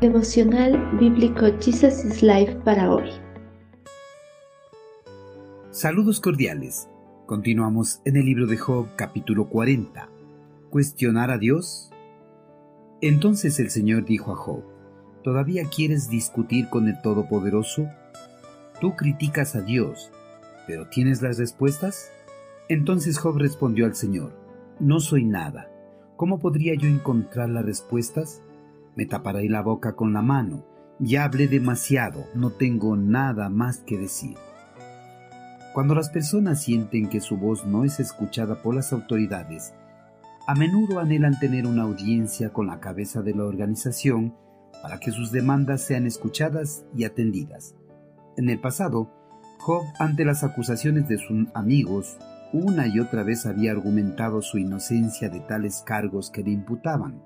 Devocional Bíblico Jesus is Life para hoy. Saludos cordiales. Continuamos en el libro de Job capítulo 40. ¿Cuestionar a Dios? Entonces el Señor dijo a Job, ¿todavía quieres discutir con el Todopoderoso? Tú criticas a Dios, pero ¿tienes las respuestas? Entonces Job respondió al Señor, No soy nada. ¿Cómo podría yo encontrar las respuestas? Me taparé la boca con la mano. Ya hablé demasiado, no tengo nada más que decir. Cuando las personas sienten que su voz no es escuchada por las autoridades, a menudo anhelan tener una audiencia con la cabeza de la organización para que sus demandas sean escuchadas y atendidas. En el pasado, Job, ante las acusaciones de sus amigos, una y otra vez había argumentado su inocencia de tales cargos que le imputaban,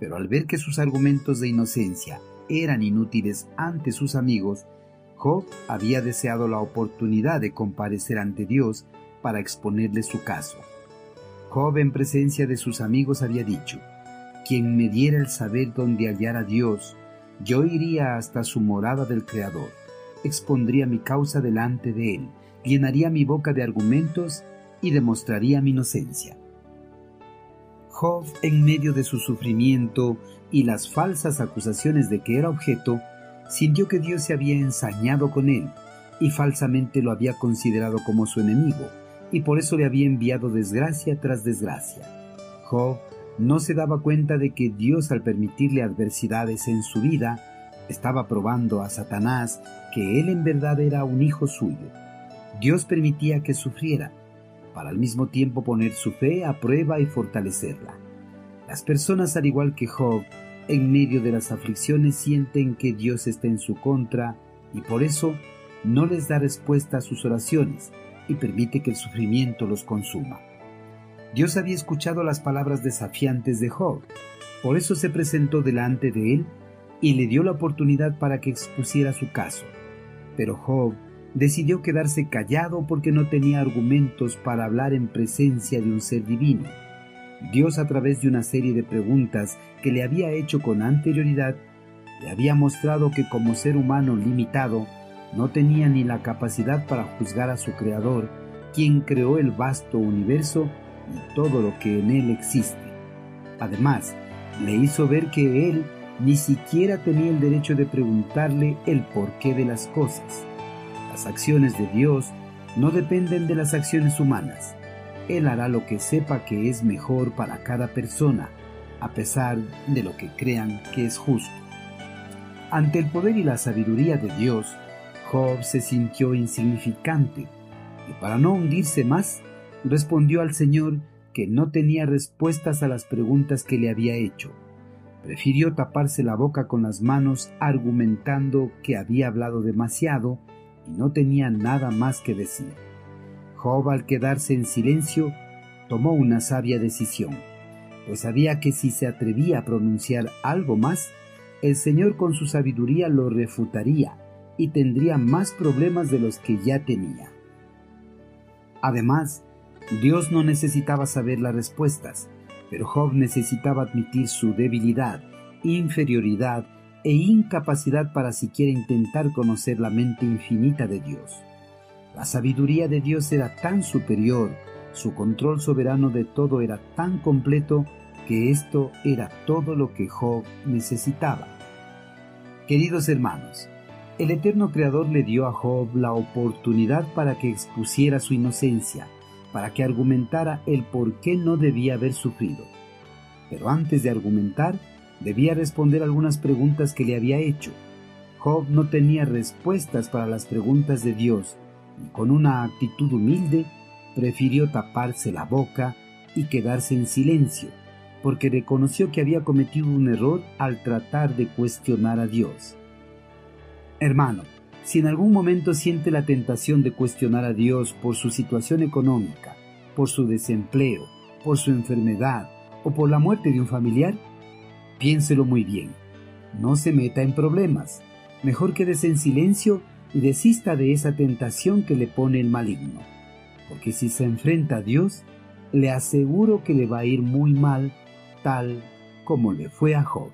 pero al ver que sus argumentos de inocencia eran inútiles ante sus amigos, Job había deseado la oportunidad de comparecer ante Dios para exponerle su caso. Job en presencia de sus amigos había dicho, quien me diera el saber dónde hallar a Dios, yo iría hasta su morada del Creador, expondría mi causa delante de él, llenaría mi boca de argumentos y demostraría mi inocencia. Job, en medio de su sufrimiento y las falsas acusaciones de que era objeto, sintió que Dios se había ensañado con él y falsamente lo había considerado como su enemigo, y por eso le había enviado desgracia tras desgracia. Job no se daba cuenta de que Dios al permitirle adversidades en su vida, estaba probando a Satanás que él en verdad era un hijo suyo. Dios permitía que sufriera, para al mismo tiempo poner su fe a prueba y fortalecerla. Las personas, al igual que Job, en medio de las aflicciones sienten que Dios está en su contra y por eso no les da respuesta a sus oraciones y permite que el sufrimiento los consuma. Dios había escuchado las palabras desafiantes de Job, por eso se presentó delante de él y le dio la oportunidad para que expusiera su caso. Pero Job decidió quedarse callado porque no tenía argumentos para hablar en presencia de un ser divino. Dios a través de una serie de preguntas que le había hecho con anterioridad, le había mostrado que como ser humano limitado, no tenía ni la capacidad para juzgar a su Creador, quien creó el vasto universo y todo lo que en él existe. Además, le hizo ver que él ni siquiera tenía el derecho de preguntarle el porqué de las cosas. Las acciones de Dios no dependen de las acciones humanas. Él hará lo que sepa que es mejor para cada persona, a pesar de lo que crean que es justo. Ante el poder y la sabiduría de Dios, Job se sintió insignificante y para no hundirse más, respondió al Señor que no tenía respuestas a las preguntas que le había hecho. Prefirió taparse la boca con las manos argumentando que había hablado demasiado y no tenía nada más que decir. Job al quedarse en silencio tomó una sabia decisión, pues sabía que si se atrevía a pronunciar algo más, el Señor con su sabiduría lo refutaría y tendría más problemas de los que ya tenía. Además, Dios no necesitaba saber las respuestas, pero Job necesitaba admitir su debilidad, inferioridad e incapacidad para siquiera intentar conocer la mente infinita de Dios. La sabiduría de Dios era tan superior, su control soberano de todo era tan completo que esto era todo lo que Job necesitaba. Queridos hermanos, el eterno Creador le dio a Job la oportunidad para que expusiera su inocencia, para que argumentara el por qué no debía haber sufrido. Pero antes de argumentar, debía responder algunas preguntas que le había hecho. Job no tenía respuestas para las preguntas de Dios y con una actitud humilde prefirió taparse la boca y quedarse en silencio, porque reconoció que había cometido un error al tratar de cuestionar a Dios. Hermano, si en algún momento siente la tentación de cuestionar a Dios por su situación económica, por su desempleo, por su enfermedad o por la muerte de un familiar, piénselo muy bien. No se meta en problemas. Mejor quédese en silencio y desista de esa tentación que le pone el maligno. Porque si se enfrenta a Dios, le aseguro que le va a ir muy mal, tal como le fue a Job.